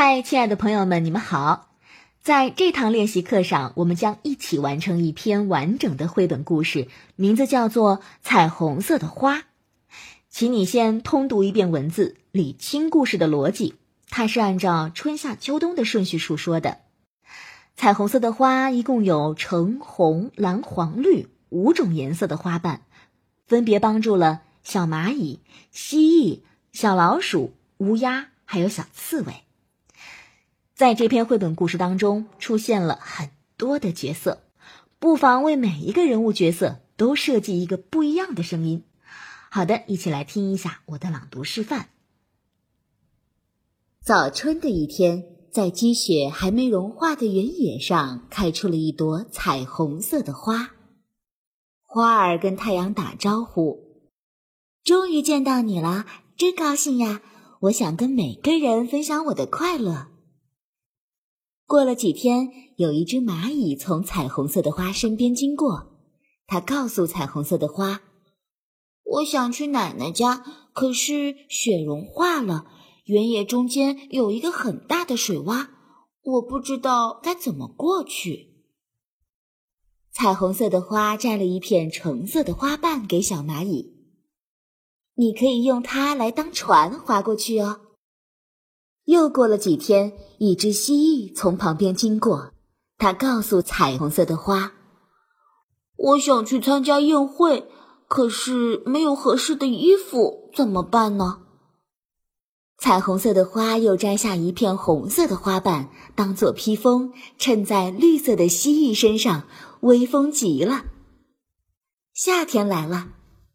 嗨，亲爱的朋友们，你们好！在这堂练习课上，我们将一起完成一篇完整的绘本故事，名字叫做《彩虹色的花》。请你先通读一遍文字，理清故事的逻辑。它是按照春夏秋冬的顺序述说的。彩虹色的花一共有橙、红、蓝、黄、绿五种颜色的花瓣，分别帮助了小蚂蚁、蜥蜴、小老鼠、乌鸦还有小刺猬。在这篇绘本故事当中，出现了很多的角色，不妨为每一个人物角色都设计一个不一样的声音。好的，一起来听一下我的朗读示范。早春的一天，在积雪还没融化的原野上，开出了一朵彩虹色的花。花儿跟太阳打招呼：“终于见到你了，真高兴呀！我想跟每个人分享我的快乐。”过了几天，有一只蚂蚁从彩虹色的花身边经过，它告诉彩虹色的花：“我想去奶奶家，可是雪融化了，原野中间有一个很大的水洼，我不知道该怎么过去。”彩虹色的花摘了一片橙色的花瓣给小蚂蚁：“你可以用它来当船划过去哦。”又过了几天，一只蜥蜴从旁边经过，它告诉彩虹色的花：“我想去参加宴会，可是没有合适的衣服，怎么办呢？”彩虹色的花又摘下一片红色的花瓣，当做披风，衬在绿色的蜥蜴身上，威风极了。夏天来了，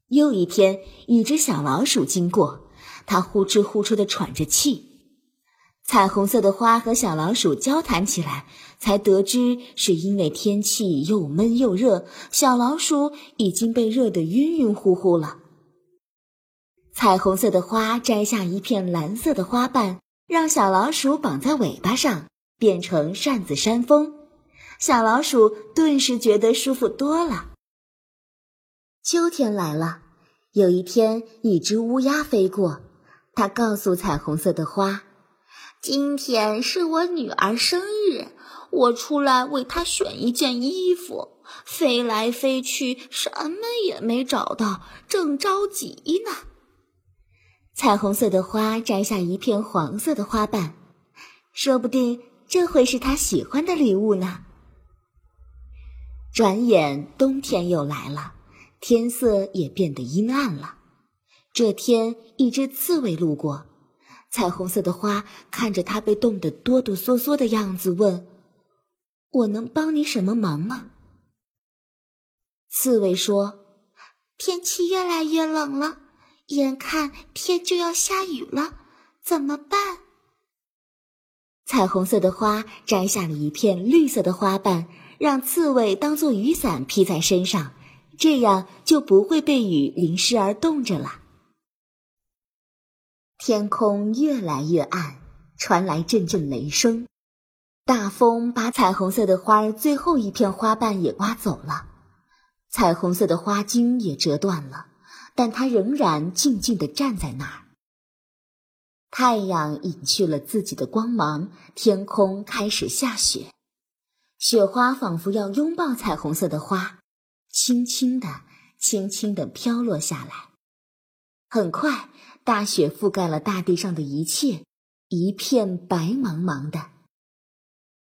又一天，一只小老鼠经过，它呼哧呼哧的喘着气。彩虹色的花和小老鼠交谈起来，才得知是因为天气又闷又热，小老鼠已经被热得晕晕乎乎了。彩虹色的花摘下一片蓝色的花瓣，让小老鼠绑在尾巴上，变成扇子扇风，小老鼠顿时觉得舒服多了。秋天来了，有一天，一只乌鸦飞过，它告诉彩虹色的花。今天是我女儿生日，我出来为她选一件衣服，飞来飞去，什么也没找到，正着急呢。彩虹色的花摘下一片黄色的花瓣，说不定这会是她喜欢的礼物呢。转眼冬天又来了，天色也变得阴暗了。这天，一只刺猬路过。彩虹色的花看着它被冻得哆哆嗦嗦的样子，问：“我能帮你什么忙吗？”刺猬说：“天气越来越冷了，眼看天就要下雨了，怎么办？”彩虹色的花摘下了一片绿色的花瓣，让刺猬当做雨伞披在身上，这样就不会被雨淋湿而冻着了。天空越来越暗，传来阵阵雷声，大风把彩虹色的花儿最后一片花瓣也刮走了，彩虹色的花茎也折断了，但它仍然静静地站在那儿。太阳隐去了自己的光芒，天空开始下雪，雪花仿佛要拥抱彩虹色的花，轻轻地、轻轻地飘落下来。很快。大雪覆盖了大地上的一切，一片白茫茫的。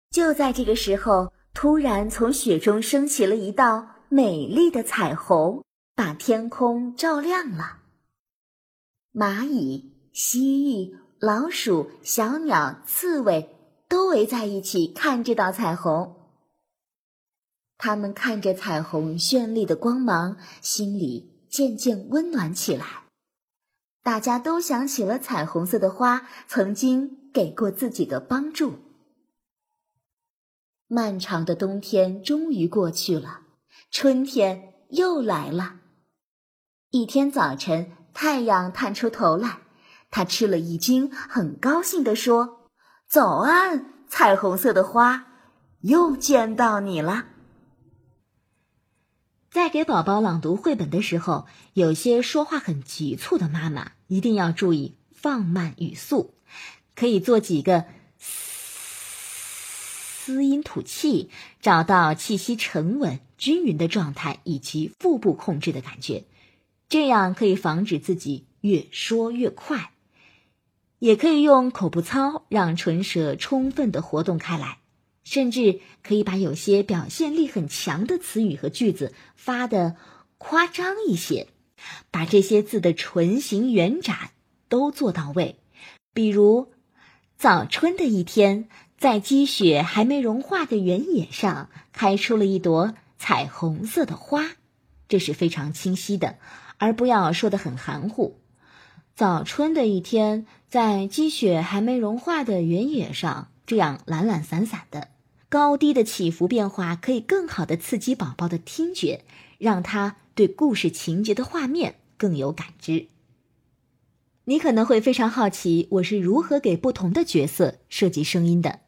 就在这个时候，突然从雪中升起了一道美丽的彩虹，把天空照亮了。蚂蚁、蜥蜴、老鼠、小鸟、刺猬都围在一起看这道彩虹。他们看着彩虹绚丽的光芒，心里渐渐温暖起来。大家都想起了彩虹色的花曾经给过自己的帮助。漫长的冬天终于过去了，春天又来了。一天早晨，太阳探出头来，他吃了一惊，很高兴地说：“早安，彩虹色的花，又见到你了。”在给宝宝朗读绘本的时候，有些说话很急促的妈妈一定要注意放慢语速，可以做几个嘶音吐气，找到气息沉稳、均匀的状态，以及腹部控制的感觉，这样可以防止自己越说越快。也可以用口部操让唇舌充分的活动开来，甚至可以把有些表现力很强的词语和句子发的夸张一些，把这些字的唇形圆展都做到位。比如，早春的一天，在积雪还没融化的原野上，开出了一朵彩虹色的花，这是非常清晰的，而不要说的很含糊。早春的一天，在积雪还没融化的原野上，这样懒懒散散的，高低的起伏变化可以更好的刺激宝宝的听觉，让他对故事情节的画面更有感知。你可能会非常好奇，我是如何给不同的角色设计声音的。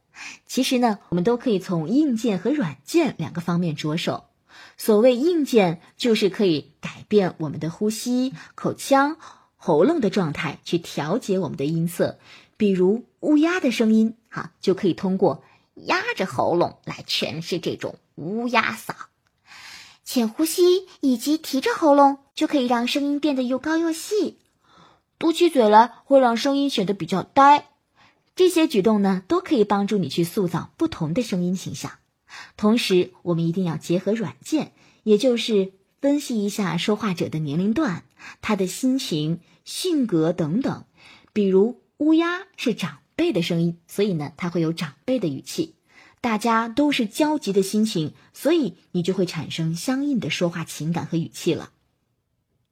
其实呢，我们都可以从硬件和软件两个方面着手。所谓硬件，就是可以改变我们的呼吸、口腔。喉咙的状态去调节我们的音色，比如乌鸦的声音，哈，就可以通过压着喉咙来诠释这种乌鸦嗓。浅呼吸以及提着喉咙，就可以让声音变得又高又细。嘟起嘴来会让声音显得比较呆。这些举动呢，都可以帮助你去塑造不同的声音形象。同时，我们一定要结合软件，也就是分析一下说话者的年龄段，他的心情。性格等等，比如乌鸦是长辈的声音，所以呢，它会有长辈的语气。大家都是焦急的心情，所以你就会产生相应的说话情感和语气了。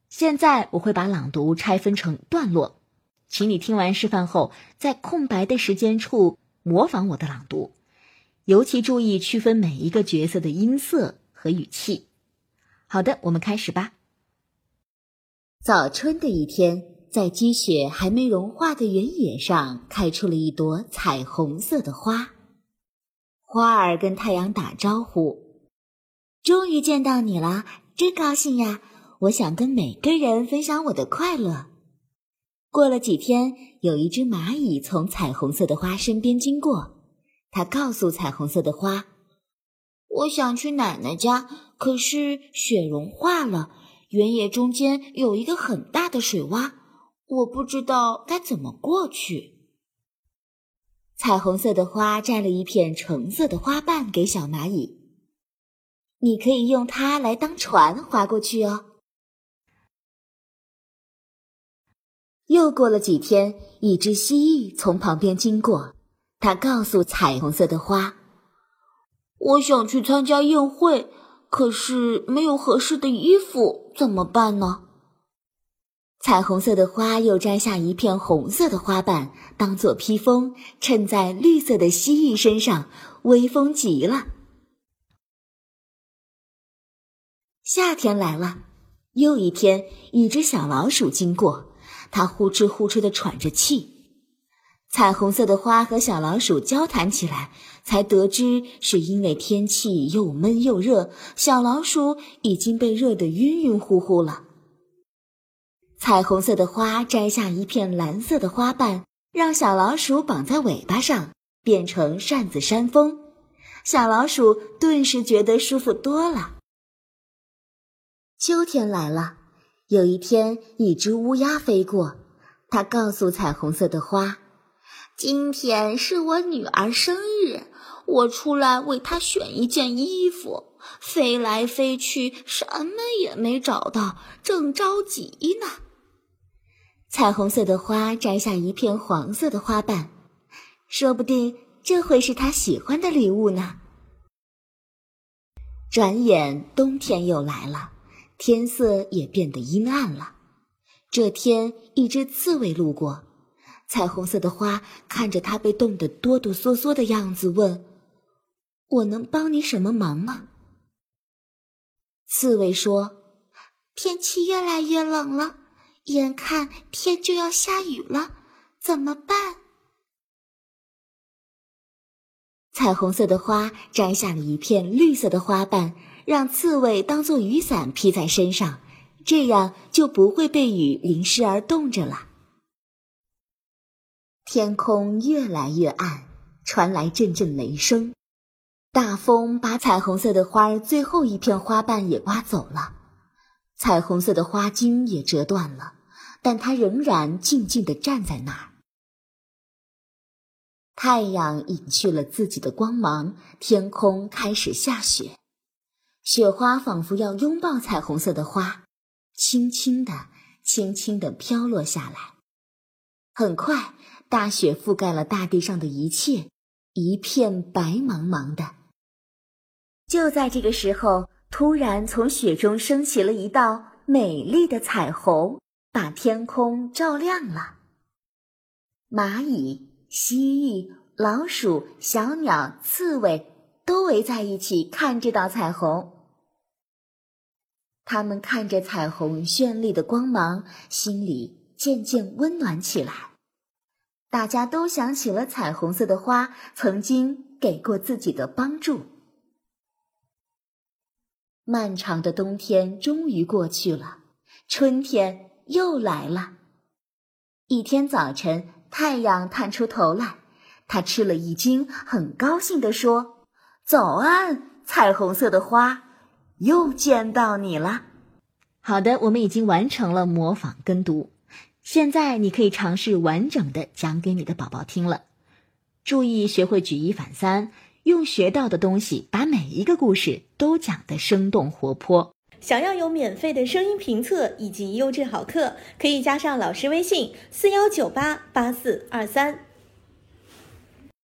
现在我会把朗读拆分成段落，请你听完示范后，在空白的时间处模仿我的朗读，尤其注意区分每一个角色的音色和语气。好的，我们开始吧。早春的一天，在积雪还没融化的原野上，开出了一朵彩虹色的花。花儿跟太阳打招呼：“终于见到你了，真高兴呀！我想跟每个人分享我的快乐。”过了几天，有一只蚂蚁从彩虹色的花身边经过，它告诉彩虹色的花：“我想去奶奶家，可是雪融化了。”原野中间有一个很大的水洼，我不知道该怎么过去。彩虹色的花摘了一片橙色的花瓣给小蚂蚁，你可以用它来当船划过去哦。又过了几天，一只蜥蜴从旁边经过，它告诉彩虹色的花：“我想去参加宴会。”可是没有合适的衣服，怎么办呢？彩虹色的花又摘下一片红色的花瓣，当做披风，衬在绿色的蜥蜴身上，威风极了。夏天来了，又一天，一只小老鼠经过，它呼哧呼哧的喘着气。彩虹色的花和小老鼠交谈起来，才得知是因为天气又闷又热，小老鼠已经被热得晕晕乎乎了。彩虹色的花摘下一片蓝色的花瓣，让小老鼠绑在尾巴上，变成扇子扇风，小老鼠顿时觉得舒服多了。秋天来了，有一天，一只乌鸦飞过，它告诉彩虹色的花。今天是我女儿生日，我出来为她选一件衣服，飞来飞去，什么也没找到，正着急呢。彩虹色的花摘下一片黄色的花瓣，说不定这会是他喜欢的礼物呢。转眼冬天又来了，天色也变得阴暗了。这天，一只刺猬路过。彩虹色的花看着它被冻得哆哆嗦嗦的样子，问：“我能帮你什么忙吗？”刺猬说：“天气越来越冷了，眼看天就要下雨了，怎么办？”彩虹色的花摘下了一片绿色的花瓣，让刺猬当做雨伞披在身上，这样就不会被雨淋湿而冻着了。天空越来越暗，传来阵阵雷声。大风把彩虹色的花最后一片花瓣也刮走了，彩虹色的花茎也折断了，但它仍然静静地站在那儿。太阳隐去了自己的光芒，天空开始下雪，雪花仿佛要拥抱彩虹色的花，轻轻地、轻轻地飘落下来。很快，大雪覆盖了大地上的一切，一片白茫茫的。就在这个时候，突然从雪中升起了一道美丽的彩虹，把天空照亮了。蚂蚁。蜥蜴、老鼠、小鸟、刺猬都围在一起看这道彩虹。他们看着彩虹绚丽的光芒，心里渐渐温暖起来。大家都想起了彩虹色的花曾经给过自己的帮助。漫长的冬天终于过去了，春天又来了。一天早晨。太阳探出头来，他吃了一惊，很高兴地说：“早安，彩虹色的花，又见到你了。”好的，我们已经完成了模仿跟读，现在你可以尝试完整的讲给你的宝宝听了。注意学会举一反三，用学到的东西把每一个故事都讲得生动活泼。想要有免费的声音评测以及优质好课，可以加上老师微信：四幺九八八四二三。